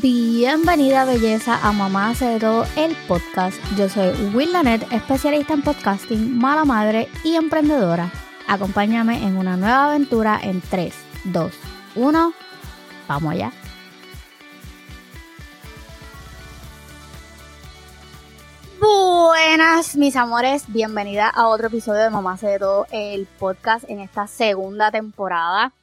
Bienvenida belleza a Mamá hace de todo el podcast. Yo soy Will Lanet, especialista en podcasting, mala madre y emprendedora. Acompáñame en una nueva aventura en 3, 2, 1. Vamos allá. Buenas, mis amores. Bienvenida a otro episodio de Mamá hace de todo el podcast en esta segunda temporada.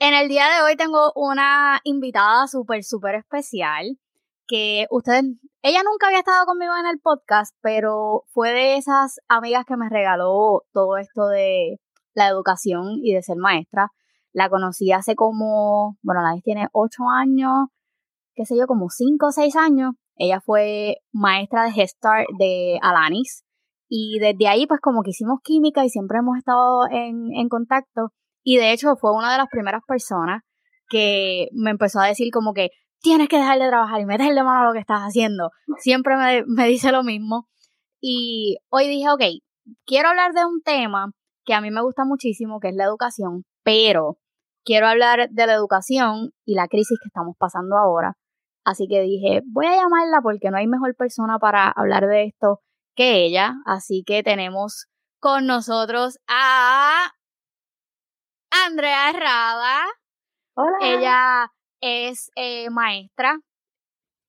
En el día de hoy tengo una invitada súper, súper especial que ustedes, ella nunca había estado conmigo en el podcast, pero fue de esas amigas que me regaló todo esto de la educación y de ser maestra. La conocí hace como, bueno, la vez tiene ocho años, qué sé yo, como cinco o seis años. Ella fue maestra de Gestar de Alanis. Y desde ahí, pues como que hicimos química y siempre hemos estado en, en contacto. Y de hecho fue una de las primeras personas que me empezó a decir como que tienes que dejar de trabajar y meterle mano a lo que estás haciendo. Siempre me, dice lo mismo. Y hoy dije, ok, quiero hablar de un tema que a mí me gusta muchísimo, que es la educación, pero quiero hablar de la educación y la crisis que estamos pasando ahora. Así que dije, voy a llamarla porque no hay mejor persona para hablar de esto que ella. Así que tenemos con nosotros a Andrea Herrada. Hola. Ella es eh, maestra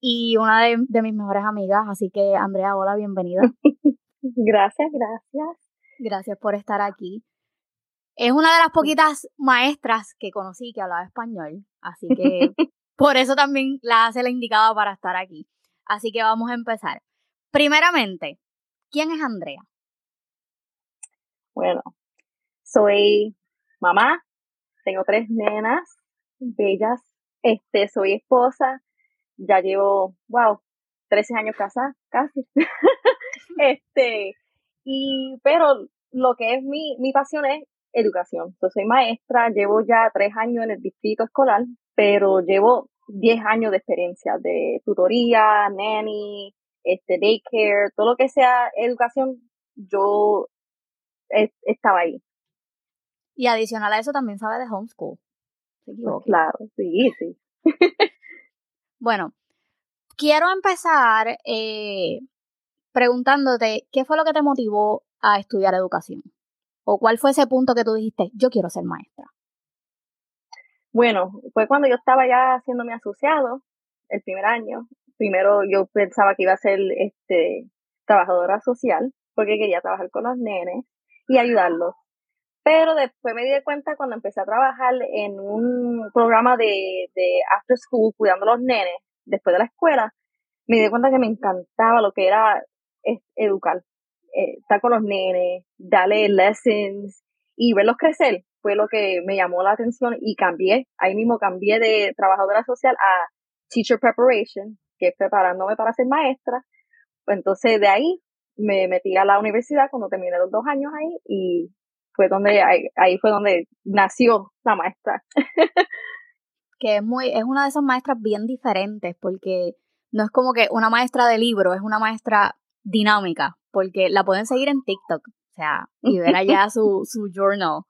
y una de, de, mis mejores amigas. Así que, Andrea, hola, bienvenida. gracias, gracias. Gracias por estar aquí. Es una de las poquitas maestras que conocí que hablaba español. Así que por eso también la hace la indicada para estar aquí. Así que vamos a empezar. Primeramente, ¿quién es Andrea? Bueno, soy mamá, tengo tres nenas bellas, este, soy esposa, ya llevo, wow, 13 años casada, casi. este, y, pero lo que es mi, mi pasión es educación. Yo soy maestra, llevo ya tres años en el distrito escolar, pero llevo 10 años de experiencia de tutoría, nanny, este, daycare, todo lo que sea educación, yo estaba ahí. Y adicional a eso también sabe de homeschool. ¿Se equivoca? Claro, sí, sí. bueno, quiero empezar eh, preguntándote qué fue lo que te motivó a estudiar educación. ¿O cuál fue ese punto que tú dijiste, yo quiero ser maestra? Bueno, fue cuando yo estaba ya haciendo mi asociado, el primer año. Primero yo pensaba que iba a ser este trabajadora social, porque quería trabajar con los nenes y ayudarlos pero después me di cuenta cuando empecé a trabajar en un programa de, de after school cuidando a los nenes después de la escuela, me di cuenta que me encantaba lo que era educar, eh, estar con los nenes, darle lessons y verlos crecer. Fue lo que me llamó la atención y cambié, ahí mismo cambié de trabajadora social a teacher preparation, que es preparándome para ser maestra. Entonces de ahí me metí a la universidad cuando terminé los dos años ahí y fue donde ahí, fue donde nació la maestra. que es muy, es una de esas maestras bien diferentes, porque no es como que una maestra de libro, es una maestra dinámica, porque la pueden seguir en TikTok, o sea, y ver allá su, su journal.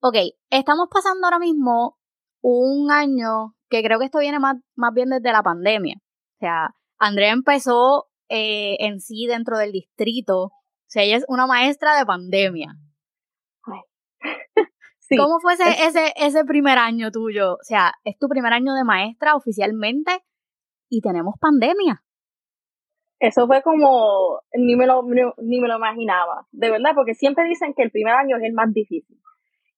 Ok, estamos pasando ahora mismo un año que creo que esto viene más, más bien desde la pandemia. O sea, Andrea empezó eh, en sí dentro del distrito. O sea, ella es una maestra de pandemia. ¿Cómo fue ese, ese, ese primer año tuyo? O sea, es tu primer año de maestra oficialmente y tenemos pandemia. Eso fue como, ni me, lo, ni me lo imaginaba, de verdad, porque siempre dicen que el primer año es el más difícil.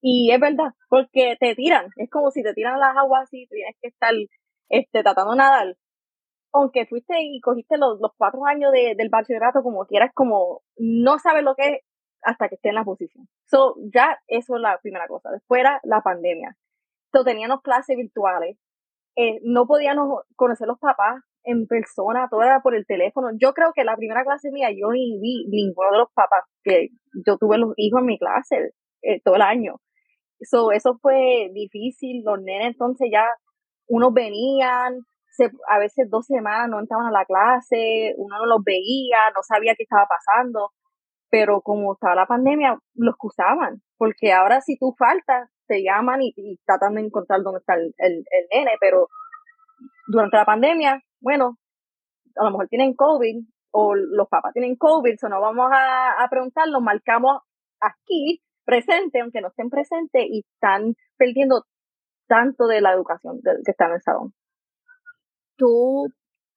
Y es verdad, porque te tiran, es como si te tiran las aguas y tienes que estar este, tratando de nadar. Aunque fuiste y cogiste los, los cuatro años de, del bachillerato como quieras, como no sabes lo que es hasta que esté en la posición. So, ya eso es la primera cosa. Después era la pandemia. So, teníamos clases virtuales. Eh, no podíamos conocer los papás en persona, todo era por el teléfono. Yo creo que la primera clase mía yo ni vi ninguno de los papás, que yo tuve los hijos en mi clase eh, todo el año. So, eso fue difícil, los nenes entonces ya, unos venían, a veces dos semanas no entraban a la clase, uno no los veía, no sabía qué estaba pasando pero como estaba la pandemia, lo excusaban, porque ahora si tú faltas, te llaman y, y tratan de encontrar dónde está el, el, nene, pero durante la pandemia, bueno, a lo mejor tienen COVID o los papás tienen COVID, o no vamos a, a preguntar, los marcamos aquí, presente, aunque no estén presentes, y están perdiendo tanto de la educación que está en el salón. ¿Tú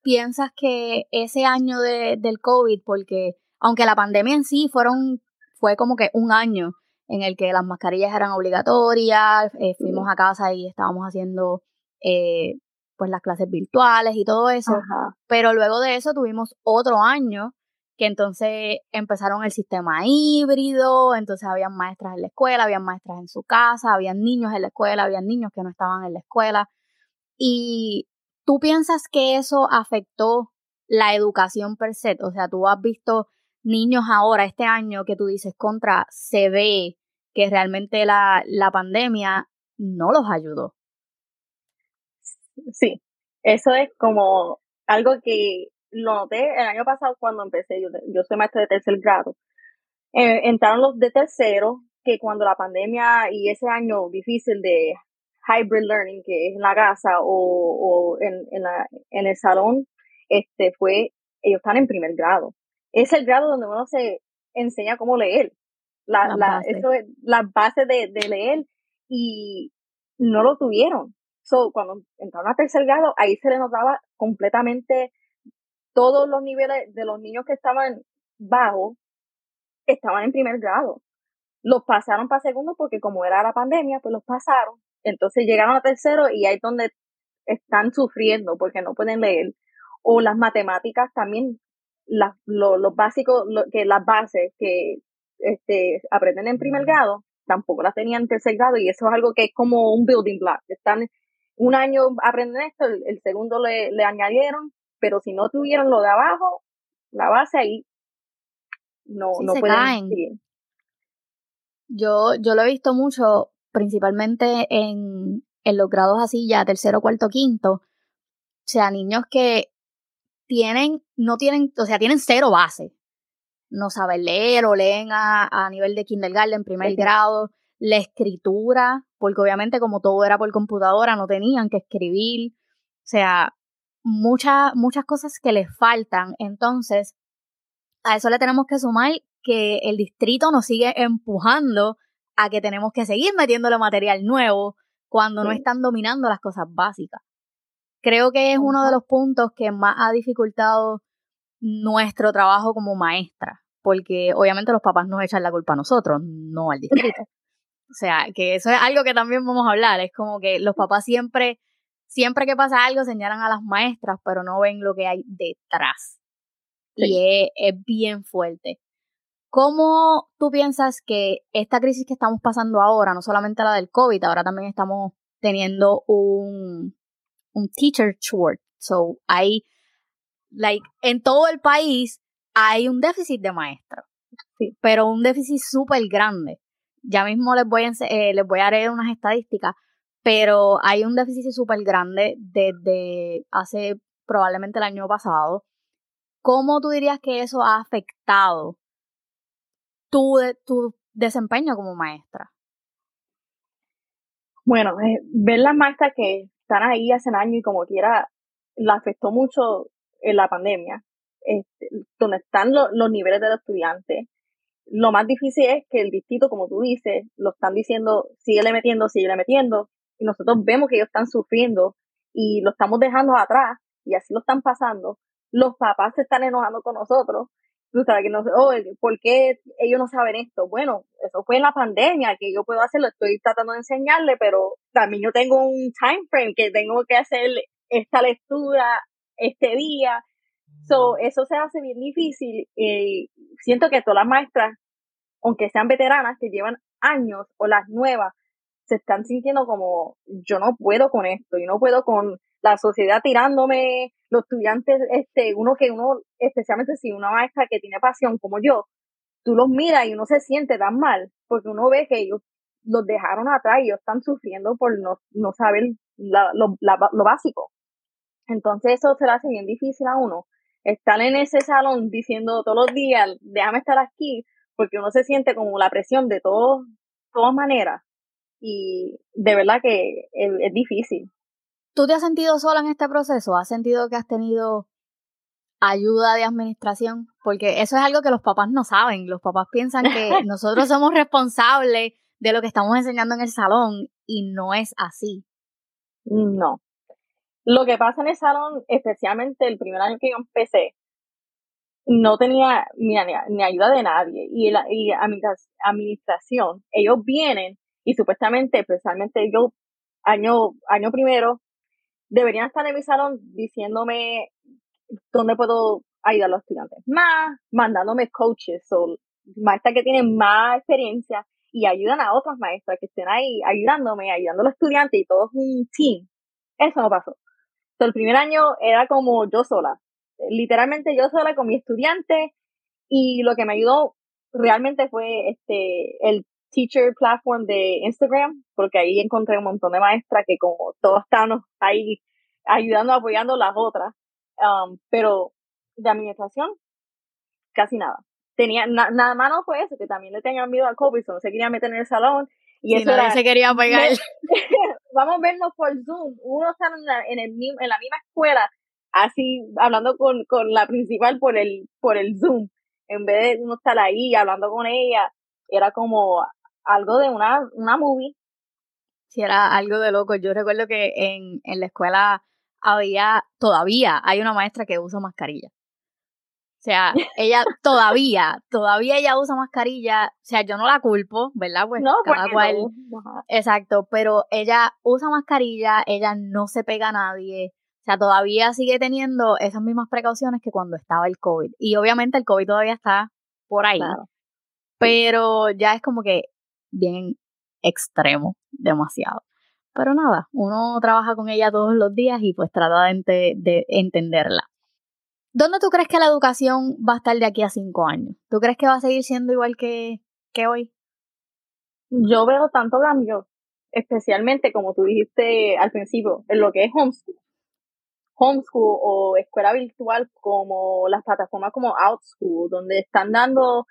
piensas que ese año de, del COVID, porque aunque la pandemia en sí fueron, fue como que un año en el que las mascarillas eran obligatorias, eh, fuimos a casa y estábamos haciendo eh, pues las clases virtuales y todo eso, pero luego de eso tuvimos otro año que entonces empezaron el sistema híbrido, entonces habían maestras en la escuela, habían maestras en su casa, habían niños en la escuela, habían niños que no estaban en la escuela. Y tú piensas que eso afectó la educación per se, o sea, tú has visto niños ahora, este año, que tú dices contra, se ve que realmente la, la pandemia no los ayudó. Sí, eso es como algo que lo noté el año pasado cuando empecé, yo, yo soy maestra de tercer grado. Eh, entraron los de tercero, que cuando la pandemia y ese año difícil de hybrid learning, que es en la casa o, o en, en, la, en el salón, este fue, ellos están en primer grado. Es el grado donde uno se enseña cómo leer. La, la, eso es, las bases de, de leer y no lo tuvieron. So, cuando entraron a tercer grado, ahí se le notaba completamente todos los niveles de los niños que estaban bajos estaban en primer grado. Los pasaron para segundo porque como era la pandemia, pues los pasaron. Entonces llegaron a tercero y ahí es donde están sufriendo porque no pueden leer. O las matemáticas también, las, los básicos, que las bases que este, aprenden en primer grado, tampoco las tenían en tercer grado y eso es algo que es como un building block. Están un año aprenden esto, el, segundo le, le añadieron pero si no tuvieron lo de abajo, la base ahí no, no se caen. Yo, yo lo he visto mucho, principalmente en, en los grados así ya, tercero, cuarto, quinto. O sea, niños que tienen, no tienen, o sea, tienen cero base. No saben leer o leen a, a nivel de kindergarten, primer grado. La escritura, porque obviamente como todo era por computadora, no tenían que escribir. O sea, muchas, muchas cosas que le faltan. Entonces, a eso le tenemos que sumar que el distrito nos sigue empujando a que tenemos que seguir metiéndole material nuevo cuando no están dominando las cosas básicas. Creo que es uno de los puntos que más ha dificultado nuestro trabajo como maestra, porque obviamente los papás nos echan la culpa a nosotros, no al distrito. O sea, que eso es algo que también vamos a hablar, es como que los papás siempre siempre que pasa algo señalan a las maestras, pero no ven lo que hay detrás. Y es, bien fuerte. ¿Cómo tú piensas que esta crisis que estamos pasando ahora, no solamente la del COVID, ahora también estamos teniendo un, un teacher short? So, hay, like, en todo el país hay un déficit de maestros. Pero un déficit súper grande. Ya mismo les voy, a, eh, les voy a dar unas estadísticas pero hay un déficit súper grande desde hace probablemente el año pasado. ¿Cómo tú dirías que eso ha afectado tu, tu desempeño como maestra? Bueno, eh, ver las maestras que están ahí hace años y como quiera, la afectó mucho en la pandemia, este, donde están los niveles de los estudiantes. Lo más difícil es que el distrito, como tú dices, lo están diciendo, síguele metiendo, síguele metiendo, y nosotros vemos que ellos están sufriendo y lo estamos dejando atrás y así lo están pasando, los papás se están enojando con nosotros. Tú sabes que no oh, ¿por qué ellos no saben esto? Bueno, eso fue en la pandemia, que yo puedo hacerlo, estoy tratando de enseñarle, pero también yo tengo un time frame que tengo que hacer esta lectura este día. So, eso se hace bien difícil y siento que todas las maestras, aunque sean veteranas, que llevan años o las nuevas, se están sintiendo como yo no puedo con esto, yo no puedo con la sociedad tirándome, los estudiantes, este, uno que uno, especialmente si una maestra que tiene pasión como yo, tú los miras y uno se siente tan mal, porque uno ve que ellos los dejaron atrás y ellos están sufriendo por no, no saber lo, lo básico. Entonces eso se le hace bien difícil a uno. Estar en ese salón diciendo todos los días, déjame estar aquí, porque uno se siente como la presión de todos, todas maneras y de verdad que es, difícil. ¿Tú te has sentido sola en este proceso? ¿Has sentido que has tenido ayuda de administración? Porque eso es algo que los papás no saben. Los papás piensan que nosotros somos responsables de lo que estamos enseñando en el salón y no es así. No. Lo que pasa en el salón, especialmente el primer año que yo empecé, no tenía ni, ayuda de nadie. Y la y administración, ellos vienen y supuestamente, especialmente yo, año, año primero, deberían estar en mi salón diciéndome dónde puedo ayudar a los estudiantes más, mandándome coaches o maestras que tienen más experiencia y ayudan a otras maestras que estén ahí ayudándome, ayudando a los estudiantes y todo es un team. Eso no pasó. el primer año era como yo sola, literalmente yo sola con mi estudiante y lo que me ayudó realmente fue este el teacher platform de Instagram, porque ahí encontré un montón de maestras que como todos estábamos ahí ayudando, apoyando las otras, um, pero de administración, casi nada. Tenía, nada más no fue eso, que también le tenían miedo al COVID, no se quería meter en el salón, y eso era, se quería pegar. vamos a vernos por Zoom, uno está en la, en, el, en la misma escuela, así, hablando con, con la principal por el, por el Zoom, en vez de uno estar ahí hablando con ella, era como algo de una, una movie. Sí, era algo de loco. Yo recuerdo que en, en la escuela había, todavía hay una maestra que usa mascarilla. O sea, ella todavía, todavía ella usa mascarilla. O sea, yo no la culpo, ¿verdad? Pues no, cada cual. Exacto, pero ella usa mascarilla, ella no se pega a nadie. O sea, todavía sigue teniendo esas mismas precauciones que cuando estaba el COVID. Y obviamente el COVID todavía está por ahí. Pero ya es como que bien extremo, demasiado. Pero nada, uno trabaja con ella todos los días y pues trata de, de entenderla. ¿Dónde tú crees que la educación va a estar de aquí a cinco años? ¿Tú crees que va a seguir siendo igual que, que hoy? Yo veo tanto cambio, especialmente como tú dijiste al principio, en lo que es homeschool. Homeschool o escuela virtual como las plataformas como OutSchool, donde están dando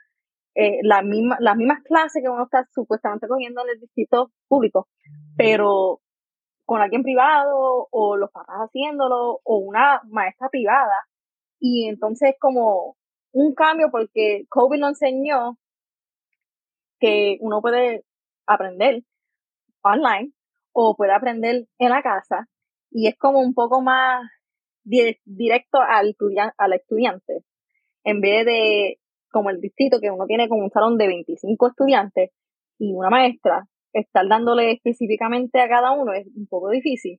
eh, la misma, las mismas clases que uno está supuestamente cogiendo en el distrito público, pero con alguien privado o los papás haciéndolo o una maestra privada. Y entonces como un cambio porque COVID nos enseñó que uno puede aprender online o puede aprender en la casa y es como un poco más directo al, al estudiante en vez de como el distrito, que uno tiene como un salón de 25 estudiantes y una maestra, estar dándole específicamente a cada uno es un poco difícil.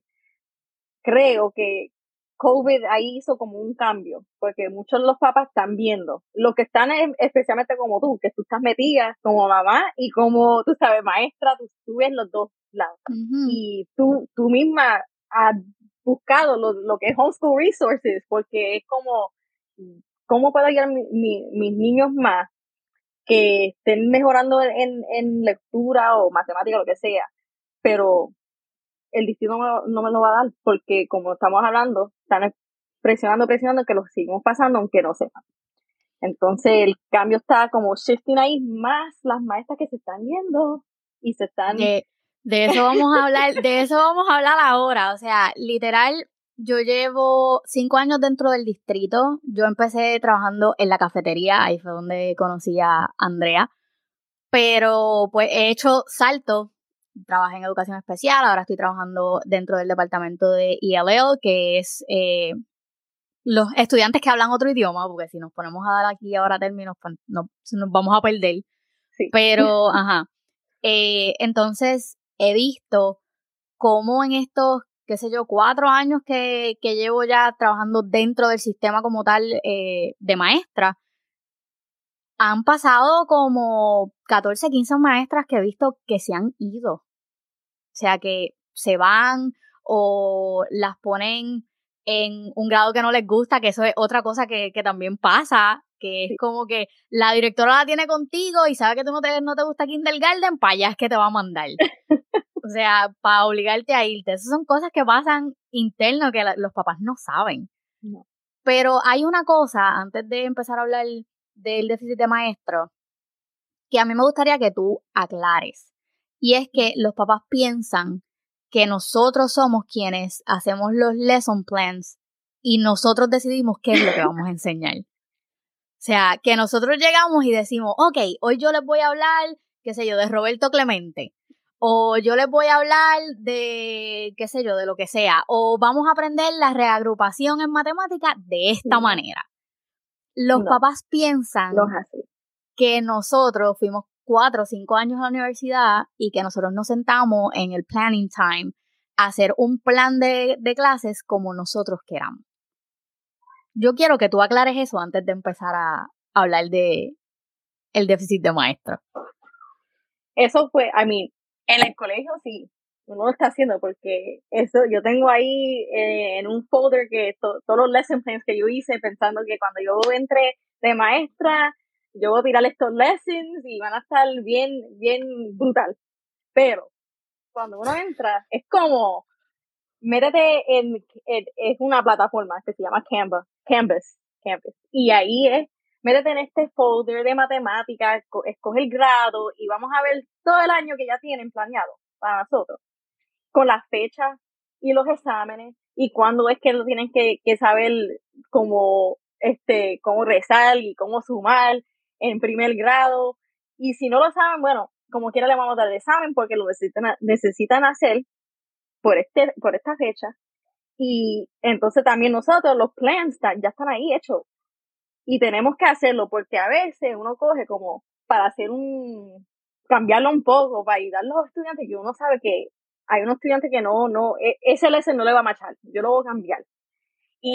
Creo que COVID ahí hizo como un cambio, porque muchos de los papás están viendo, los que están especialmente como tú, que tú estás metida como mamá y como, tú sabes, maestra, tú, ves los dos lados. Y tú, tú misma has buscado lo, lo que es homeschool resources, porque es como ¿Cómo puedo ayudar a mis niños más que estén mejorando en, lectura o matemática, lo que sea? Pero el distrito no, me lo va a dar porque, como estamos hablando, están presionando, presionando que lo seguimos pasando aunque no sepan. Entonces el cambio está como shifting ahí más las maestras que se están yendo y se están... De, de eso vamos a hablar, de eso vamos a hablar ahora. O sea, literal, yo llevo cinco años dentro del distrito. Yo empecé trabajando en la cafetería, ahí fue donde conocí a Andrea. Pero pues he hecho salto. Trabajé en educación especial, ahora estoy trabajando dentro del departamento de ELL, que es eh, los estudiantes que hablan otro idioma, porque si nos ponemos a dar aquí ahora términos, pues nos, vamos a perder. Pero, ajá. Eh, entonces, he visto cómo en estos qué sé yo, cuatro años que, llevo ya trabajando dentro del sistema como tal eh, de maestra, han pasado como 14, 15 maestras que he visto que se han ido. O sea, que se van o las ponen en un grado que no les gusta, que eso es otra cosa que, también pasa, que es como que la directora la tiene contigo y sabe que tú no te, no te gusta Kindergarten, para allá es que te va a mandar. O sea, para obligarte a irte. Esas son cosas que pasan interno que los papás no saben. Pero hay una cosa, antes de empezar a hablar del déficit de maestro, que a mí me gustaría que tú aclares. Y es que los papás piensan que nosotros somos quienes hacemos los lesson plans y nosotros decidimos qué es lo que vamos a enseñar. O sea, que nosotros llegamos y decimos, ok, hoy yo les voy a hablar, qué sé yo, de Roberto Clemente. O yo les voy a hablar de, qué sé yo, de lo que sea. O vamos a aprender la reagrupación en matemática de esta manera. Los papás piensan que nosotros fuimos cuatro o cinco años a la universidad y que nosotros nos sentamos en el planning time a hacer un plan de, de clases como nosotros queramos. Yo quiero que tú aclares eso antes de empezar a hablar de el déficit de maestro. Eso fue, I mean, en el colegio sí, uno lo está haciendo porque eso yo tengo ahí eh, en un folder que todos los lesson plans que yo hice pensando que cuando yo entre de maestra yo voy a tirar estos lessons y van a estar bien bien brutal pero cuando uno entra es como métete en, es una plataforma que se llama Canva, Canvas, Canvas. Y ahí es, métete en este folder de matemáticas, escoge el grado y vamos a ver todo el año que ya tienen planeado para nosotros, con las fechas y los exámenes y cuándo es que lo tienen que, que saber cómo, este, cómo rezar y cómo sumar en primer grado. Y si no lo saben, bueno, como quiera le vamos a dar el examen porque lo necesitan, necesitan hacer por, este, por esta fecha. Y entonces también nosotros, los plans ya están ahí hechos. Y tenemos que hacerlo porque a veces uno coge como para hacer un, cambiarlo un poco, para ayudar a los estudiantes que uno sabe que hay unos estudiantes que no, no, e, ese lesson no le va a machar, yo lo voy a cambiar. Y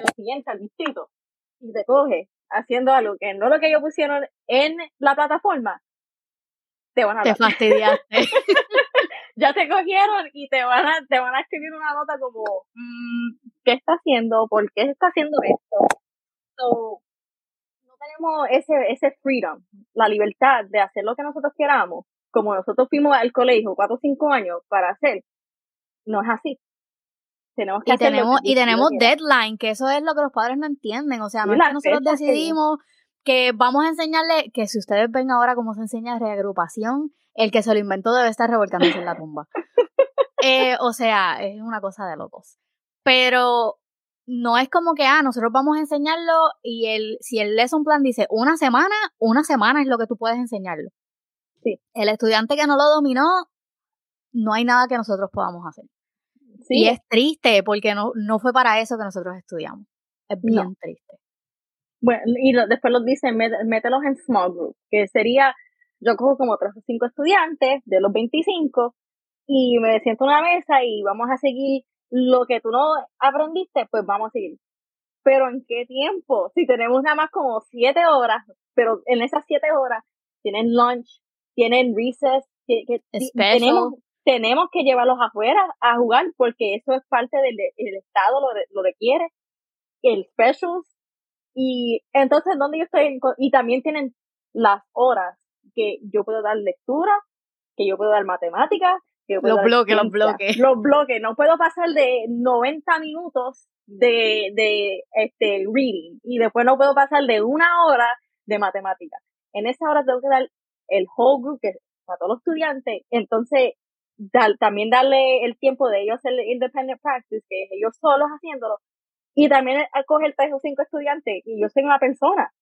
lo siguiente al distrito, y te coge haciendo algo que no lo que ellos pusieron en la plataforma, te van a Te fastidiaste. ya te cogieron y te van a, te van a escribir una nota como, mm, ¿qué está haciendo? ¿Por qué está haciendo esto? Ese, ese freedom, la libertad de hacer lo que nosotros queramos, como nosotros fuimos al colegio cuatro o cinco años para hacer, no es así. Tenemos que y tenemos, y tenemos deadline, que eso es lo que los padres no entienden. O sea, no es que nosotros decidimos que vamos a enseñarle, que si ustedes ven ahora cómo se enseña reagrupación, el que se lo inventó debe estar revolcándose en la tumba. Eh, o sea, es una cosa de locos. Pero no es como que, ah, nosotros vamos a enseñarlo y el, si el lesson plan dice una semana, una semana es lo que tú puedes enseñarlo. Sí. El estudiante que no lo dominó, no hay nada que nosotros podamos hacer. Sí. Y es triste porque no, no fue para eso que nosotros estudiamos. Es bien triste. Bueno, y después los dicen, mételos en small group, que sería yo cojo como tres o cinco estudiantes de los 25 y me siento en una mesa y vamos a seguir lo que tú no aprendiste, pues vamos a seguir. Pero ¿en qué tiempo? Si tenemos nada más como siete horas, pero en esas siete horas tienen lunch, tienen recess, que, tenemos, tenemos que llevarlos afuera a jugar porque eso es parte del Estado, lo, lo requiere, el specials. Y entonces, ¿dónde yo estoy? Y también tienen las horas que yo puedo dar lectura, que yo puedo dar matemáticas, que los bloques, los bloques. Los bloques, no puedo pasar de 90 minutos de, de este reading y después no puedo pasar de una hora de matemáticas. En esa hora tengo que dar el whole group, que para todos los estudiantes, entonces también darle el tiempo de ellos hacer independent practice, que es ellos solos haciéndolo, y también acoger tres o cinco estudiantes, y yo soy una persona,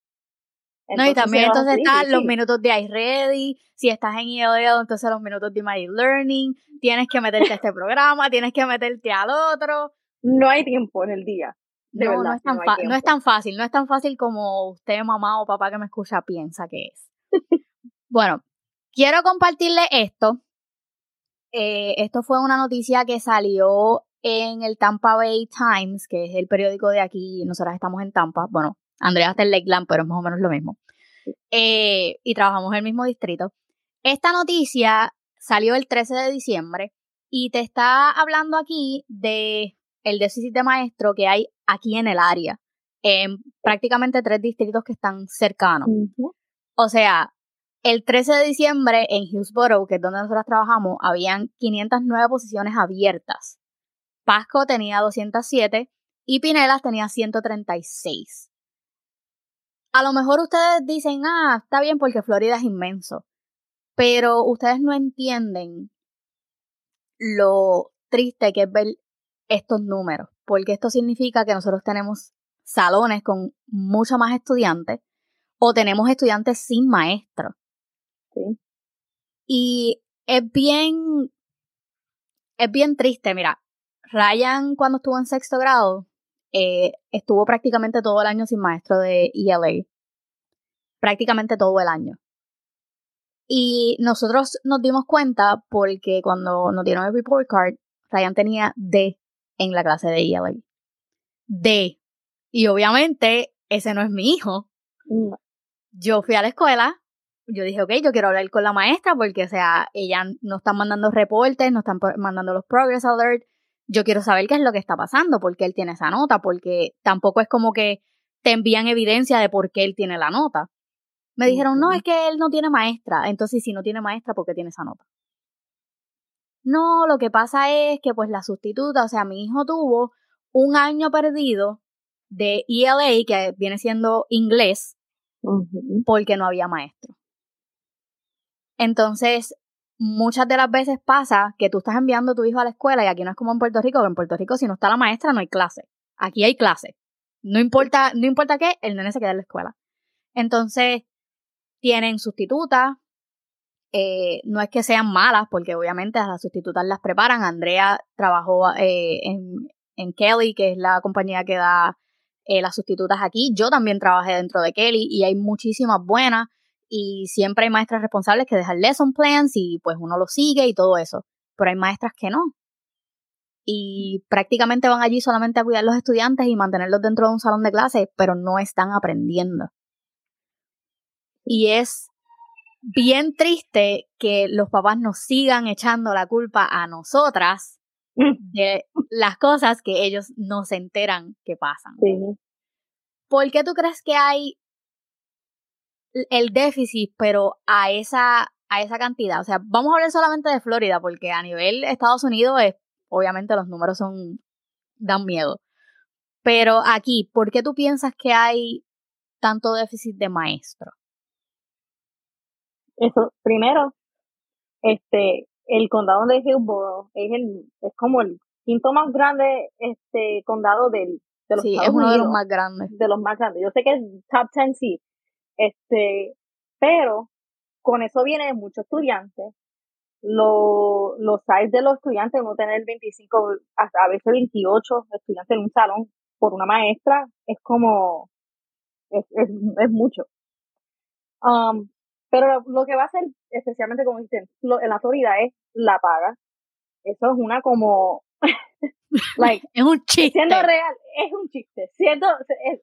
no, y también entonces están los minutos de iReady, si estás en ELL, entonces los minutos de My Learning, tienes que meterte a este programa, tienes que meterte al otro. No hay tiempo en el día. no, no, es tan no, es tan fácil, no es tan fácil como usted, mamá o papá que me escucha, piensa que es. bueno, quiero compartirle esto. Eh, esto fue una noticia que salió en el Tampa Bay Times, que es el periódico de aquí, nosotras estamos en Tampa, bueno, Andrea está en Lakeland, pero es más o menos lo mismo. Eh, y trabajamos en el mismo distrito. Esta noticia salió el 13 de diciembre y te está hablando aquí de el déficit de maestro que hay aquí en el área, en prácticamente tres distritos que están cercanos. O sea, el 13 de diciembre en Hillsborough, que es donde nosotros trabajamos, habían 509 posiciones abiertas. Pasco tenía 207 y Pinelas tenía 136 a lo mejor ustedes dicen, ah, está bien porque Florida es inmenso, pero ustedes no entienden lo triste que es ver estos números, porque esto significa que nosotros tenemos salones con mucho más estudiantes o tenemos estudiantes sin maestro. Sí. Y es bien, es bien triste, mira, Ryan cuando estuvo en sexto grado eh, estuvo prácticamente todo el año sin maestro de ELA. Prácticamente todo el año. Y nosotros nos dimos cuenta porque cuando nos dieron el report card, Ryan tenía D en la clase de ELA. D. Y obviamente ese no es mi hijo. Yo fui a la escuela, yo dije, ok, yo quiero hablar con la maestra porque, o sea, ella no está mandando reportes, no están mandando los progress alert. Yo quiero saber qué es lo que está pasando, por qué él tiene esa nota, porque tampoco es como que te envían evidencia de por qué él tiene la nota. Me dijeron, no, es que él no tiene maestra. Entonces, si no tiene maestra, ¿por qué tiene esa nota? No, lo que pasa es que pues la sustituta, o sea, mi hijo tuvo un año perdido de ELA, que viene siendo inglés, porque no había maestro. Entonces, muchas de las veces pasa que tú estás enviando a tu hijo a la escuela y aquí no es como en Puerto Rico, que en Puerto Rico si no está la maestra no hay clase. Aquí hay clase. No importa, no importa qué, el nene se queda en la escuela. Entonces, tienen sustitutas. Eh, no es que sean malas, porque obviamente a las sustitutas las preparan. Andrea trabajó eh, en, Kelly, que es la compañía que da eh, las sustitutas aquí. Yo también trabajé dentro de Kelly y hay muchísimas buenas. Y siempre hay maestras responsables que dejan lesson plans y pues uno lo sigue y todo eso. Pero hay maestras que no. Y prácticamente van allí solamente a cuidar a los estudiantes y mantenerlos dentro de un salón de clases, pero no están aprendiendo. Y es bien triste que los papás nos sigan echando la culpa a nosotras mm. de las cosas que ellos no se enteran que pasan. ¿Por qué tú crees que hay el déficit, pero a esa, a esa cantidad? O sea, vamos a hablar solamente de Florida, porque a nivel Estados Unidos, es, obviamente los números son dan miedo. Pero aquí, ¿por qué tú piensas que hay tanto déficit de maestros? Eso, primero, este, el condado de Hillsborough es el, es como el quinto más grande, este, condado del, de los sí, es uno de los más grandes. De los más grandes. Yo sé que es top 10 sí, este, pero con eso vienen muchos estudiantes. Lo, los size de los estudiantes, uno tener 25, hasta a veces 28 estudiantes en un salón por una maestra, es como, es, es, es mucho. Um, pero lo que va a hacer, especialmente como dicen, en la Florida es la paga. Eso es una como, like, es un chiste. Siendo real, es un chiste. Siendo,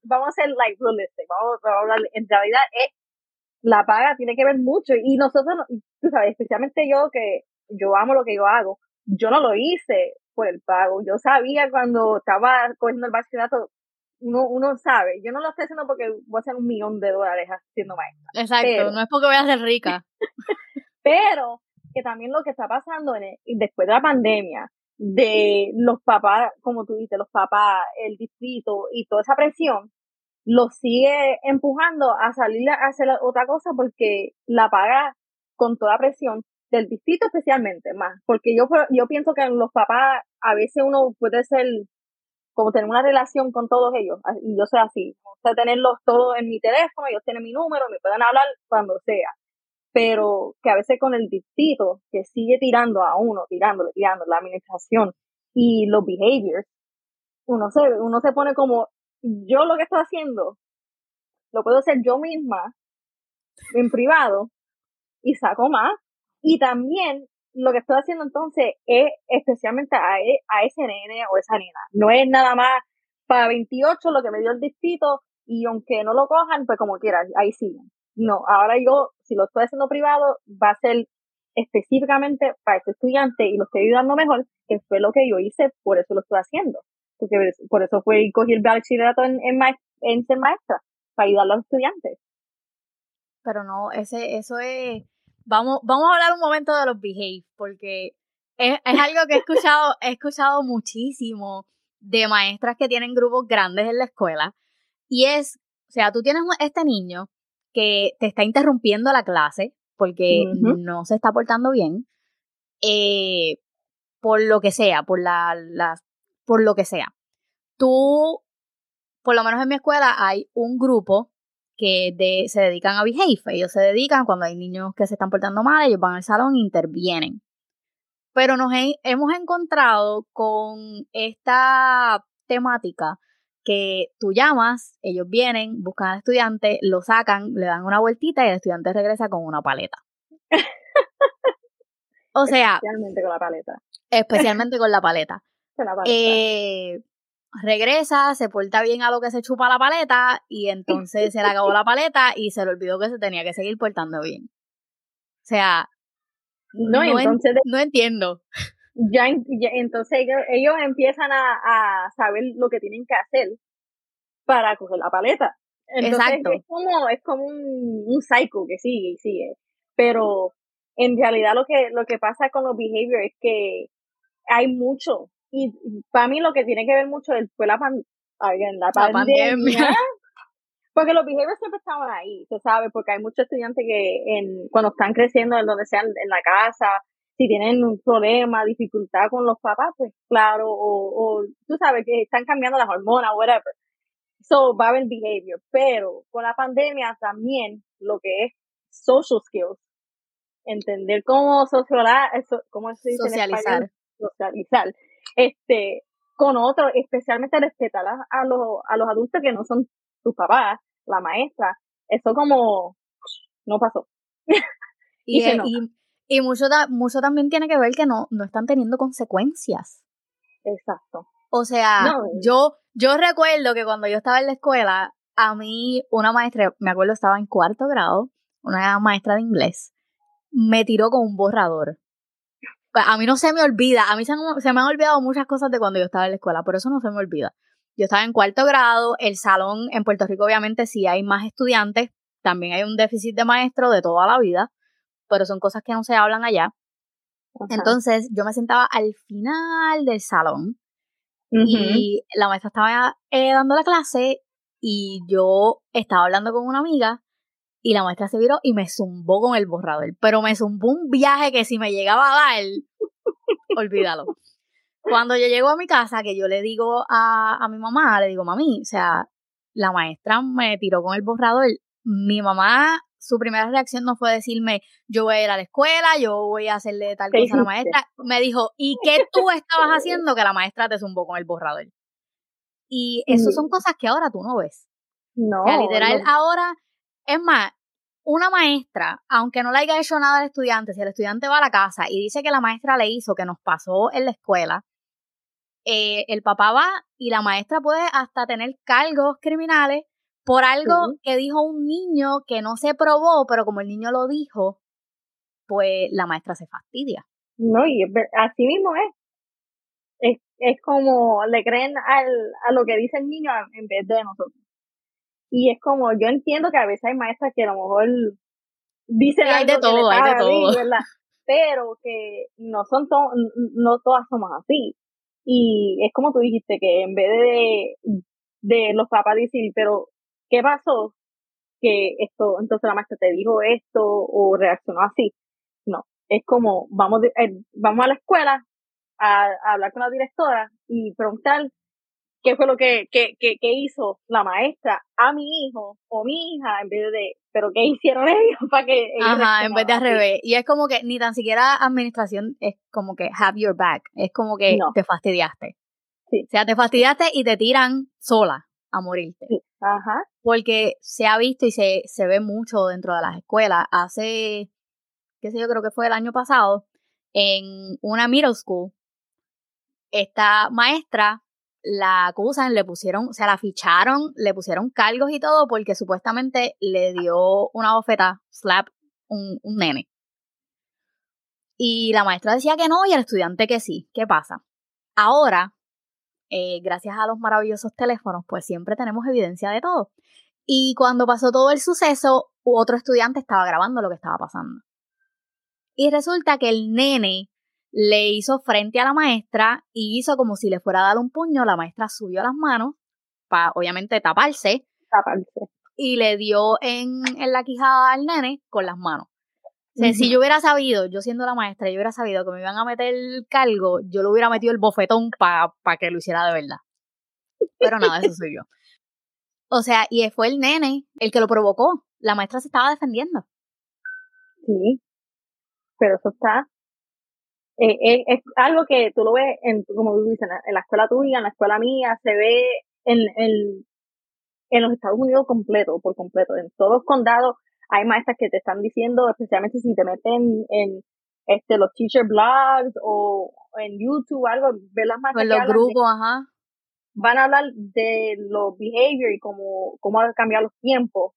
vamos a ser like realistic, vamos, a hablar, en realidad es, la paga tiene que ver mucho y nosotros, tú sabes, especialmente yo que yo amo lo que yo hago, yo no lo hice por el pago. Yo sabía cuando estaba cogiendo el bachillerato uno, uno sabe, yo no lo estoy haciendo porque voy a hacer un millón de dólares haciendo maestra. Exacto, no es porque voy a ser rica. pero que también lo que está pasando en después de la pandemia, de los papás, como tú dices, los papás, el distrito y toda esa presión, los sigue empujando a salir a hacer otra cosa porque la paga con toda presión del distrito especialmente más, porque yo, yo pienso que los papás a veces uno puede ser como tener una relación con todos ellos. Y yo soy así, o tenerlos todos en mi teléfono, ellos tienen mi número, me pueden hablar cuando sea. Pero que a veces con el distrito que sigue tirando a uno, tirándole, tirando la administración y los behaviors, uno se, uno se pone como, yo lo que estoy haciendo, lo puedo hacer yo misma, en privado, y saco más. Y también lo que estoy haciendo entonces es especialmente a, e, a ese nene o esa nena. No es nada más para 28 lo que me dio el distrito y aunque no lo cojan, pues como quieran, ahí siguen. No, ahora yo, si lo estoy haciendo privado, va a ser específicamente para este estudiante y lo estoy ayudando mejor, que fue lo que yo hice, por eso lo estoy haciendo. Porque por eso fue y cogí el bachillerato en, en, en ser maestra, para ayudar a los estudiantes. Pero no, ese, eso es vamos, vamos a hablar un momento de los behave, porque es, algo que he escuchado, he escuchado muchísimo de maestras que tienen grupos grandes en la escuela. Y es, o sea, tú tienes este niño que te está interrumpiendo la clase porque no se está portando bien. Eh, por lo que sea, por la, la, por lo que sea. Tú, por lo menos en mi escuela hay un grupo que de, se dedican a behave. Ellos se dedican cuando hay niños que se están portando mal, ellos van al salón e intervienen. Pero nos hemos encontrado con esta temática que tú llamas, ellos vienen, buscan al estudiante, lo sacan, le dan una vueltita y el estudiante regresa con una paleta. o sea. Especialmente con la paleta. Especialmente con la paleta. Eh, regresa, se porta bien a lo que se chupa la paleta y entonces se le acabó la paleta y se le olvidó que se tenía que seguir portando bien. O sea, no, entonces no entiendo ya, entonces ellos, empiezan a, saber lo que tienen que hacer para coger la paleta. Entonces es como, es como un, un psycho que sigue y sigue. Pero en realidad lo que, lo que pasa con los behaviors es que hay mucho. Y para mí lo que tiene que ver mucho fue la, la, pandemia. Porque los behaviors siempre estaban ahí, se sabe, porque hay muchos estudiantes que en, cuando están creciendo en donde sean, en la casa, si tienen un problema, dificultad con los papás, pues claro, o, tú sabes que están cambiando las hormonas, whatever. So, va a haber behavior. Pero con la pandemia también lo que es social skills, entender cómo socializar, cómo se dice socializar. socializar, este, con otros, especialmente respetar a, los, a los adultos que no son tus papás, la maestra, eso como no pasó. y, y, y mucho, mucho también tiene que ver que no, no están teniendo consecuencias. Exacto. O sea, yo, yo recuerdo que cuando yo estaba en la escuela, a mí una maestra, me acuerdo estaba en cuarto grado, una maestra de inglés, me tiró con un borrador. A mí no se me olvida, a mí se, se me han olvidado muchas cosas de cuando yo estaba en la escuela, pero eso no se me olvida. Yo estaba en cuarto grado, el salón en Puerto Rico obviamente sí hay más estudiantes, también hay un déficit de maestros de toda la vida, pero son cosas que no se hablan allá. Entonces yo me sentaba al final del salón y la maestra estaba eh, dando la clase y yo estaba hablando con una amiga y la maestra se viró y me zumbó con el borrador. Pero me zumbó un viaje que si me llegaba a dar, olvídalo. Cuando yo llego a mi casa, que yo le digo a, a mi mamá, le digo, mami, o sea, la maestra me tiró con el borrador. Mi mamá su primera reacción no fue decirme, yo voy a ir a la escuela, yo voy a hacerle tal cosa a la maestra. Me dijo, ¿y qué tú estabas haciendo que la maestra te zumbó con el borrador? Y eso son cosas que ahora tú no ves. No. O sea, literal, ahora, es más, una maestra, aunque no le haya hecho nada al estudiante, si el estudiante va a la casa y dice que la maestra le hizo, que nos pasó en la escuela, eh, el papá va y la maestra puede hasta tener cargos criminales por algo que dijo un niño que no se probó, pero como el niño lo dijo, pues la maestra se fastidia. No, y así mismo es. Es, es como le creen al, a lo que dice el niño en vez de nosotros. Y es como, yo entiendo que a veces hay maestras que a lo mejor dicen hay de todo, hay de todo. Pero que no son to no todas somos así. Y es como tú dijiste, que en vez de, de los papás decir, pero ¿qué pasó? Que esto, entonces la maestra te dijo esto o reaccionó así. No, es como, vamos, eh, vamos a la escuela a, hablar con la directora y preguntar qué fue lo que, que, que, hizo la maestra a mi hijo o mi hija en vez de, pero qué hicieron ellos para que... Ajá, en vez de al revés. Y es como que ni tan siquiera administración es como que have your back, es como que te fastidiaste. Sí. O sea, te fastidiaste y te tiran sola a morirte. Sí. Ajá. Porque se ha visto y se, se ve mucho dentro de las escuelas. Hace, qué sé yo, creo que fue el año pasado, en una middle school, esta maestra la acusan, le pusieron, o sea, la ficharon, le pusieron cargos y todo porque supuestamente le dio una bofeta, slap, un, un nene. Y la maestra decía que no y el estudiante que sí. ¿Qué pasa? Ahora eh, gracias a los maravillosos teléfonos, pues siempre tenemos evidencia de todo. Y cuando pasó todo el suceso, otro estudiante estaba grabando lo que estaba pasando. Y resulta que el nene le hizo frente a la maestra y hizo como si le fuera a dar un puño. La maestra subió las manos para, obviamente, taparse. Taparse. Y le dio en, en la quijada al nene con las manos. O Si yo hubiera sabido, yo siendo la maestra, yo hubiera sabido que me iban a meter el cargo, yo le hubiera metido el bofetón para que lo hiciera de verdad. Pero nada, eso soy yo. O sea, y fue el nene el que lo provocó. La maestra se estaba defendiendo. Sí, pero eso está. Eh, eh, es algo que tú lo ves, en, como tú dices, en la escuela tuya, en la escuela mía, se ve en, en, en los Estados Unidos completo, por completo. En todos los condados hay maestras que te están diciendo, especialmente si te meten en este los teacher blogs o en YouTube o algo, ver las maestras. En los grupos, ajá van a hablar de los behavior y cómo, cómo han cambiado los tiempos,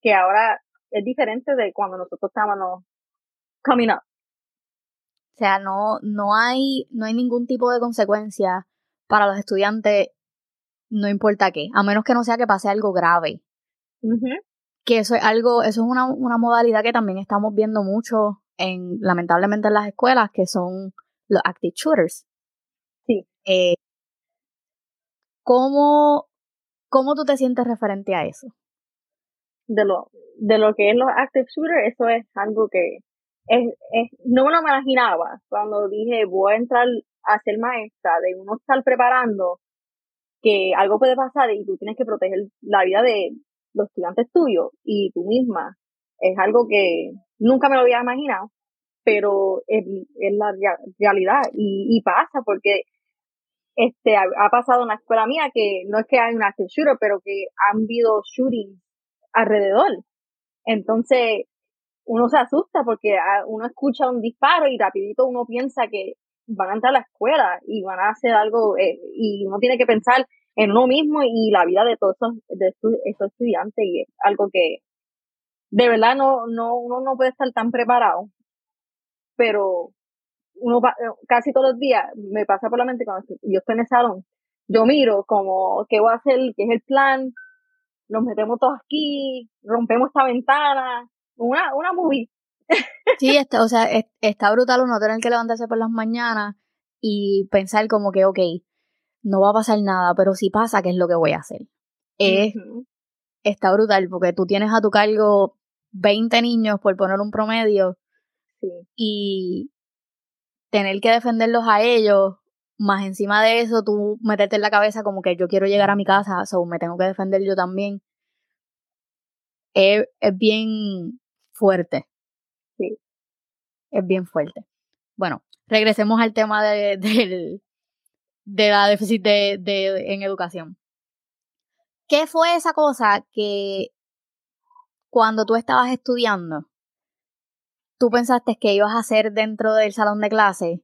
que ahora es diferente de cuando nosotros estábamos coming up. O sea, no, no hay, no hay ningún tipo de consecuencia para los estudiantes, no importa qué, a menos que no sea que pase algo grave. Que eso es algo, eso es una, una modalidad que también estamos viendo mucho en, lamentablemente en las escuelas, que son los active shooters. Sí. Eh, ¿Cómo, ¿Cómo tú te sientes referente a eso? De lo, de lo que es los active shooters, eso es algo que es, es, no me lo imaginaba cuando dije voy a entrar a ser maestra, de uno estar preparando que algo puede pasar y tú tienes que proteger la vida de los estudiantes tuyos y tú misma. Es algo que nunca me lo había imaginado, pero es, es la realidad y, pasa porque este, ha, pasado en la escuela mía que no es que hay un active shooter, pero que han habido shootings alrededor. Entonces, uno se asusta porque ah, uno escucha un disparo y rapidito uno piensa que van a entrar a la escuela y van a hacer algo eh, y uno tiene que pensar en uno mismo y la vida de todos esos, de esos estudiantes y es algo que de verdad no, no, uno no puede estar tan preparado, pero uno eh, casi todos los días me pasa por la mente cuando yo estoy en el salón, yo miro como qué voy a hacer, qué es el plan, nos metemos todos aquí, rompemos esta ventana, una, una movie. Sí, está, o sea, está brutal uno tener que levantarse por las mañanas y pensar como que, ok, no va a pasar nada, pero si pasa, ¿qué es lo que voy a hacer? Es, Está brutal porque tú tienes a tu cargo 20 niños, por poner un promedio, sí. y tener que defenderlos a ellos, más encima de eso, tú meterte en la cabeza como que yo quiero llegar a mi casa, o me tengo que defender yo también, es, bien fuerte. Sí. Es bien fuerte. Bueno, regresemos al tema de, de la déficit de, de, en educación. ¿Qué fue esa cosa que cuando tú estabas estudiando tú pensaste que ibas a hacer dentro del salón de clase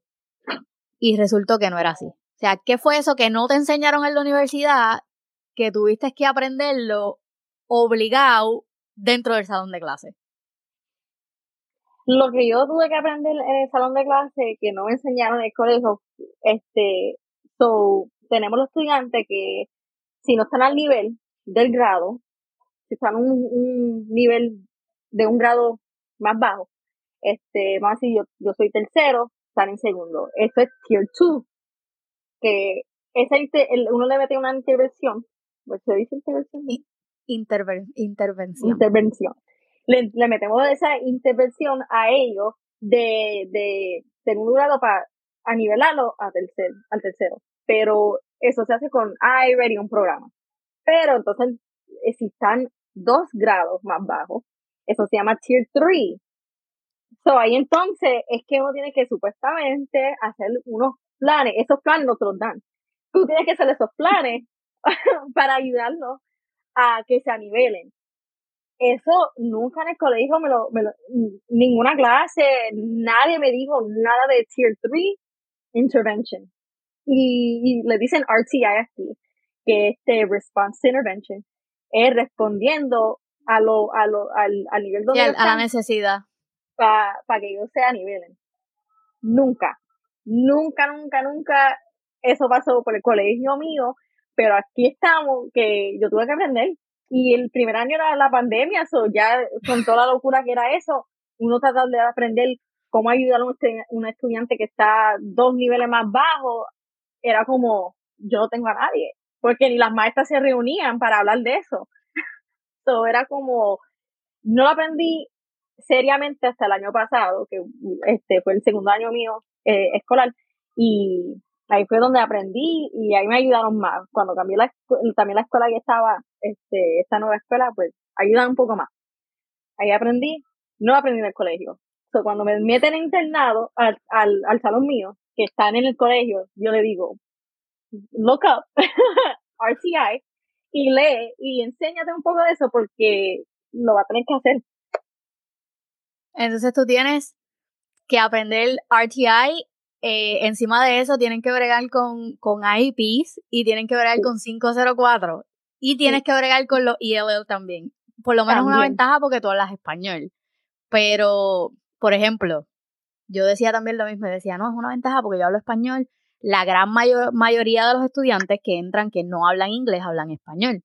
y resultó que no era así. O sea, ¿qué fue eso que no te enseñaron en la universidad que tuviste que aprenderlo obligado dentro del salón de clase? Lo que yo tuve que aprender en el salón de clase que no me enseñaron en el colegio, este, so, tenemos los estudiantes que si no están al nivel del grado, si están en un, un nivel de un grado más bajo, este, vamos a decir, yo, yo soy tercero, están en segundo. Esto es tier 2, que esa, el, uno le mete una intervención, ¿se dice intervención? intervención. Intervención. Le, le, metemos esa intervención a ellos de, de segundo grado para a nivelarlo a tercer, al tercero. Pero eso se hace con iReady, un programa. Pero entonces, eh, si están dos grados más bajos, eso se llama Tier 3, So, ahí entonces es que uno tiene que supuestamente hacer unos planes, esos planes no te los dan. Tú tienes que hacer esos planes para ayudarlos a que se anivelen. Eso nunca en el colegio me lo, me lo, ninguna clase, nadie me dijo nada de Tier 3 Intervention. Y, le dicen RTIFT, que este Response Intervention es respondiendo a lo, a lo, al, al nivel donde. a la necesidad para que ellos se nivelen. Nunca, nunca, nunca, nunca eso pasó por el colegio mío, pero aquí estamos, que yo tuve que aprender. Y el primer año era la pandemia, so ya con toda la locura que era eso, uno trataba de aprender cómo ayudar a un, estudiante que está dos niveles más bajo, era como, yo no tengo a nadie, porque ni las maestras se reunían para hablar de eso. So, era como, no lo aprendí seriamente hasta el año pasado, que este fue el segundo año mío eh, escolar, y ahí fue donde aprendí y ahí me ayudaron más. Cuando cambié la, también la escuela que estaba, este, esta nueva escuela, pues ayudan un poco más. Ahí aprendí, no aprendí en el colegio. So, cuando me meten en internado al, al, al salón mío, que están en el colegio, yo le digo, look up RTI y lee y enséñate un poco de eso porque lo va a tener que hacer. Entonces tú tienes que aprender RTI. Eh, encima de eso tienen que bregar con, con IEPs y tienen que bregar con 504 y tienes que bregar con los ELL también. Por lo menos una ventaja porque tú hablas español. Pero, por ejemplo, yo decía también lo mismo, decía, no, es una ventaja porque yo hablo español. La gran mayor, mayoría de los estudiantes que entran que no hablan inglés hablan español.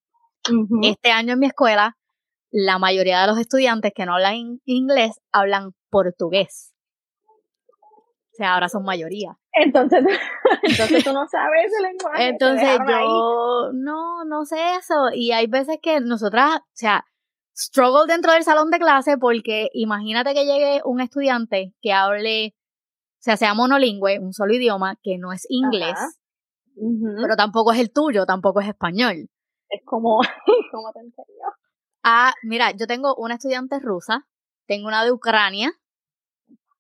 Este año en mi escuela, la mayoría de los estudiantes que no hablan inglés hablan portugués. O sea, ahora son mayoría. Entonces, entonces tú no sabes el lenguaje. Entonces yo no, no sé eso. Y hay veces que nosotras, o sea, struggle dentro del salón de clase porque imagínate que llegue un estudiante que hable, o sea, sea monolingüe, un solo idioma, que no es inglés, pero tampoco es el tuyo, tampoco es español. Es como, ¿cómo te enseño? Ah, mira, yo tengo una estudiante rusa, tengo una de Ucrania,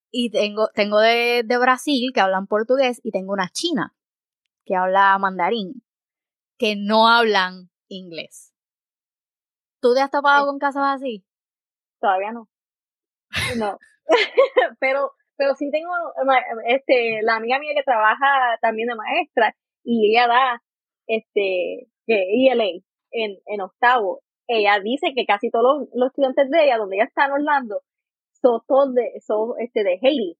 y tengo, tengo de, de Brasil que hablan portugués, y tengo una china que habla mandarín, que no hablan inglés. ¿Tú te has topado con casos así? Todavía no. No. pero, pero sí tengo, este, la amiga mía que trabaja también de maestra y ella da, este, que ELA en, en octavo. Ella dice que casi todos los, estudiantes de ella, donde ella está en Orlando, son todos de, son, este, de Haiti.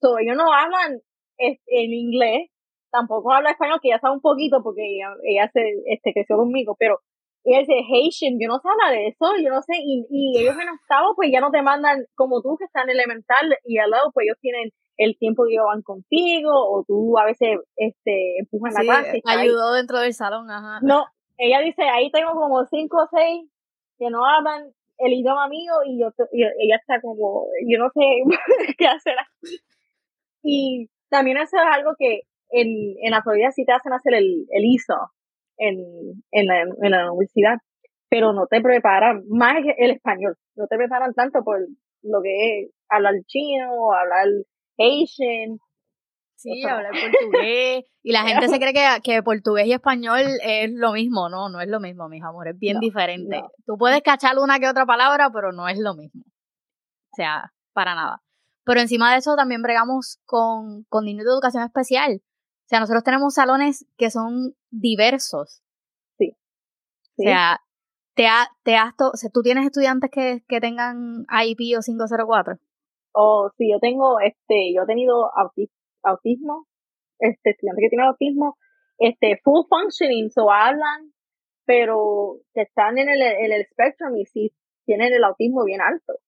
So, ellos no hablan en inglés, tampoco habla español, que ya sabe un poquito porque ella, ella se, este, creció conmigo, pero y él dice, Haitian, yo no sé nada de eso, yo no sé, y, y ellos en octavo pues ya no te mandan como tú que están en elemental y al lado pues ellos tienen el tiempo que van contigo o tú a veces este empujas la clase. ayudó dentro del salón, ajá. No, ella dice, ahí tengo como cinco o seis que no hablan el idioma mío y yo, ella está como, yo no sé qué hacer aquí. Y también eso es algo que en, en la Florida sí te hacen hacer el, el ISO, en, en, la, en la universidad, pero no te preparan más el español, no te preparan tanto por lo que es hablar chino, hablar Asian. Sí, hablar portugués. Y la gente se cree que, que, portugués y español es lo mismo. No, no es lo mismo, mis amores. Es bien diferente. Tú puedes cachar una que otra palabra, pero no es lo mismo. O sea, para nada. Pero encima de eso también bregamos con, con niños de educación especial. O sea, nosotros tenemos salones que son diversos. Sí. O sea, te, te has o sea, ¿tú tienes estudiantes que, que tengan IEP o 504? Oh, sí, yo tengo, este, yo he tenido autismo, este, estudiantes que tienen autismo, este, full functioning, so hablan, pero que están en el, en el spectrum y sí tienen el autismo bien alto,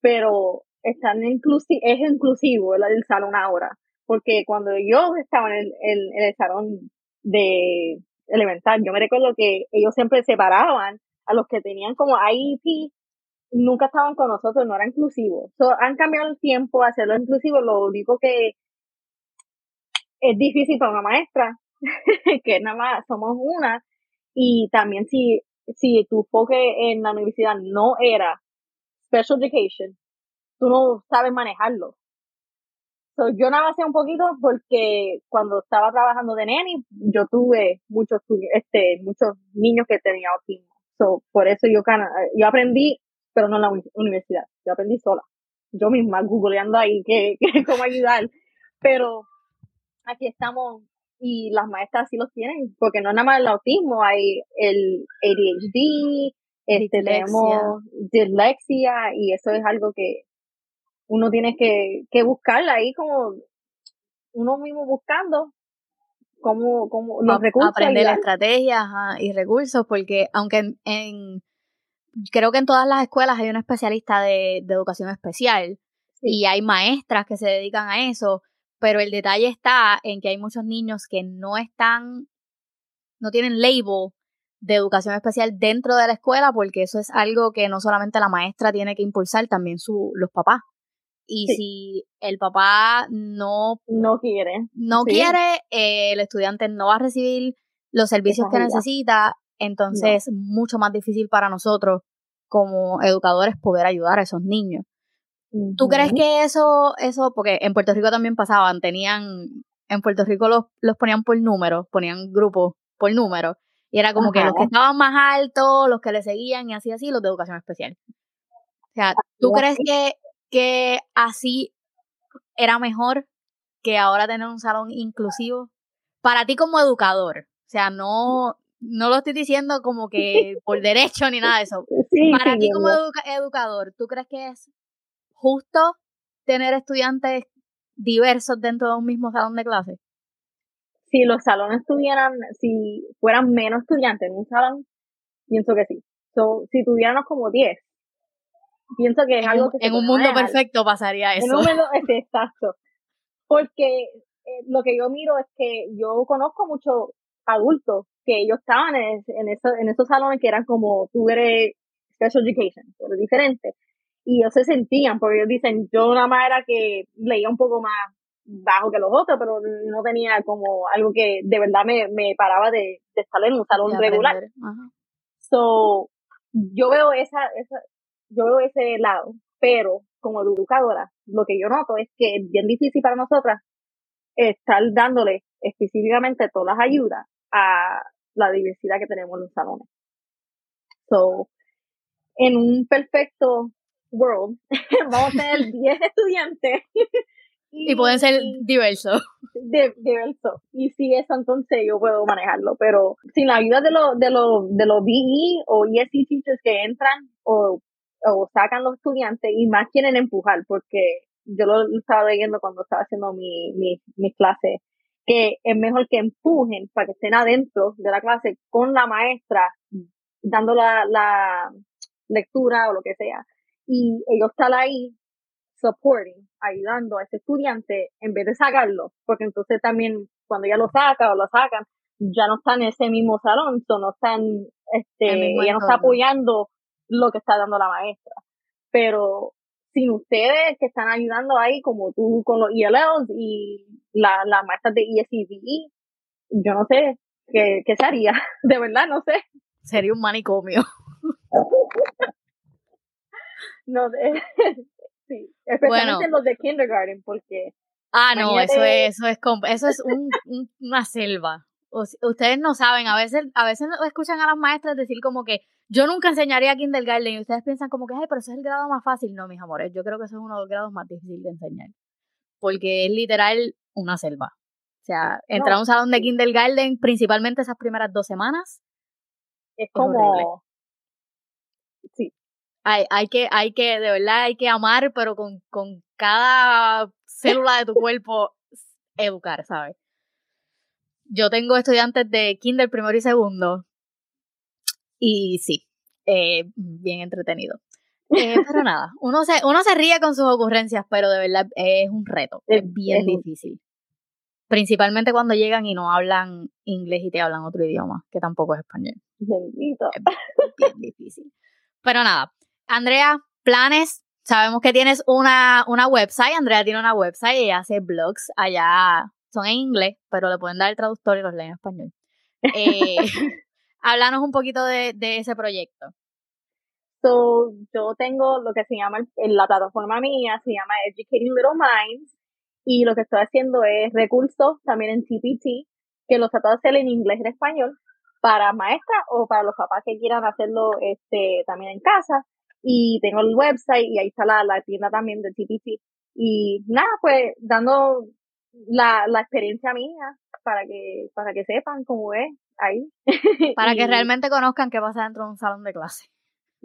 pero están inclusi es inclusivo el, el salón ahora porque cuando yo estaba en el, el salón de elemental, yo me recuerdo que ellos siempre separaban a los que tenían como IEP, nunca estaban con nosotros, no era inclusivo. han cambiado el tiempo a hacerlo inclusivo, lo único que es difícil para una maestra, que nada más somos una, y también si, si tu enfoque en la universidad no era special education, tú no sabes manejarlo yo nada un poquito porque cuando estaba trabajando de neni, yo tuve muchos, este, muchos niños que tenían autismo. So, por eso yo, yo aprendí, pero no en la universidad, yo aprendí sola. Yo misma, googleando ahí que, cómo ayudar. Pero aquí estamos y las maestras sí los tienen, porque no nada más el autismo, hay el ADHD, este, tenemos dislexia y eso es algo que uno tiene que, que buscarla ahí como uno mismo buscando cómo, cómo los recursos. Aprender estrategias y recursos, porque aunque en, creo que en todas las escuelas hay un especialista de, educación especial y hay maestras que se dedican a eso, pero el detalle está en que hay muchos niños que no están, no tienen label de educación especial dentro de la escuela, porque eso es algo que no solamente la maestra tiene que impulsar, también su, los papás. Y si el papá no, no quiere, no quiere eh, el estudiante no va a recibir los servicios que necesita, entonces es mucho más difícil para nosotros como educadores poder ayudar a esos niños. ¿Tú crees que eso, eso, porque en Puerto Rico también pasaban, tenían, en Puerto Rico los, los ponían por número, ponían grupos por número, y era como que los que estaban más altos, los que le seguían y así así, los de educación especial. O sea, ¿tú crees que, que así era mejor que ahora tener un salón inclusivo? Para ti como educador, o sea, no, no lo estoy diciendo como que por derecho ni nada de eso. Para ti como educador, ¿tú crees que es justo tener estudiantes diversos dentro de un mismo salón de clase? Si los salones tuvieran, si fueran menos estudiantes en un salón, pienso que sí. si tuviéramos como 10, pienso que es algo que... En un mundo perfecto pasaría eso. En un mundo, exacto. Porque eh, lo que yo miro es que yo conozco muchos adultos que ellos estaban en, en, en esos salones que eran como tú eres special education, pero diferente y ellos se sentían, porque ellos dicen, yo nada más era que leía un poco más bajo que los otros, pero no tenía como algo que de verdad me, me paraba de, de estar en un salón regular. So, yo veo esa, esa, yo veo ese lado, pero como educadora, lo que yo noto es que es bien difícil para nosotras estar dándole específicamente todas las ayudas a la diversidad que tenemos en los salones. So, en un perfecto world, vamos a tener 10 estudiantes. Y, pueden ser diversos. diversos. Y si eso, entonces yo puedo manejarlo. Pero sin la ayuda de los de los de los BE o ESC teachers que entran o, o sacan los estudiantes y más quieren empujar, porque yo lo estaba leyendo cuando estaba haciendo mi, mi, mis clases, que es mejor que empujen para que estén adentro de la clase con la maestra, dando la, la lectura o lo que sea, y ellos están ahí supporting, ayudando a ese estudiante en vez de sacarlo, porque entonces también cuando ya lo saca o lo sacan, ya no están en ese mismo salón, no están, este, ya no está apoyando lo que está dando la maestra. Pero sin ustedes que están ayudando ahí, como tú con los ELLs y la, las maestras de ESCDE, yo no sé qué, qué se haría, de verdad no sé. Sería un manicomio. No, de, sí, especialmente los de kindergarten, porque... Ah, no, eso es, eso es, eso es un, una selva. Ustedes no saben, a veces, a veces escuchan a las maestras decir como que yo nunca enseñaría kindergarten y ustedes piensan como que, ay, pero ese es el grado más fácil. No, mis amores, yo creo que ese es uno de los grados más difíciles de enseñar. Porque es literal una selva. O sea, entrar a un salón de kindergarten, principalmente esas primeras dos semanas. Es como, hay, hay, que, hay que, de verdad, hay que amar, pero con, con cada célula de tu cuerpo educar, ¿sabes? Yo tengo estudiantes de kinder primero y segundo. Y sí, eh, bien entretenido. Eh, pero nada, uno se, uno se ríe con sus ocurrencias, pero de verdad es un reto, es bien difícil. Principalmente cuando llegan y no hablan inglés y te hablan otro idioma, que tampoco es español. Bendito. Es bien difícil. Pero nada, Andrea, planes. Sabemos que tienes una, una website. Andrea tiene una website y hace blogs allá. Son en inglés, pero le pueden dar el traductor y los leen en español. Eh, un poquito de, ese proyecto. So, yo tengo lo que se llama, en la plataforma mía, se llama Educating Little Minds, y lo que estoy haciendo es recursos también en TPT, que los trato de hacer en inglés y en español, para maestras o para los papás que quieran hacerlo este, también en casa y tengo el website y ahí está la, la tienda también de TPT. Y nada, pues dando la, la experiencia mía para que, para que sepan cómo es ahí. Para que realmente conozcan qué pasa dentro de un salón de clase.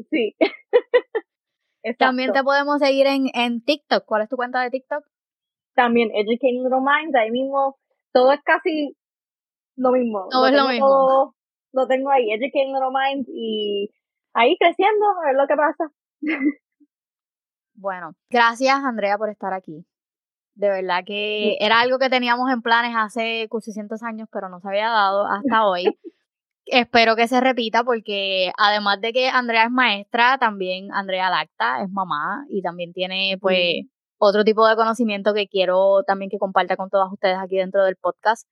Sí. También te podemos seguir en, en TikTok. ¿Cuál es tu cuenta de TikTok? También Educating Little Minds, ahí mismo, todo es casi lo mismo. Todo es lo mismo. lo tengo ahí, Educating Little Minds y ahí creciendo, a ver lo que pasa. Bueno, gracias Andrea por estar aquí. De verdad que era algo que teníamos en planes hace 800 años, pero no se había dado hasta hoy. espero que se repita porque además de que Andrea es maestra, también Andrea Lacta es mamá y también tiene pues otro tipo de conocimiento que quiero también que comparta con todas ustedes aquí dentro del podcast.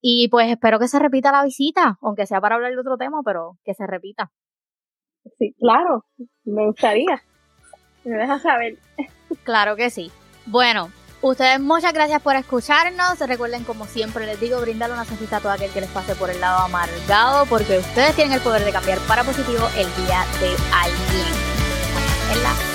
Y pues espero que se repita la visita, aunque sea para hablar de otro tema, pero que se repita. Sí, claro, me gustaría. Me dejas saber. Claro que sí. Bueno, ustedes muchas gracias por escucharnos. Recuerden, como siempre les digo, brindarle una sonrisa a todo aquel que les pase por el lado amargado, porque ustedes tienen el poder de cambiar para positivo el día de alguien. En la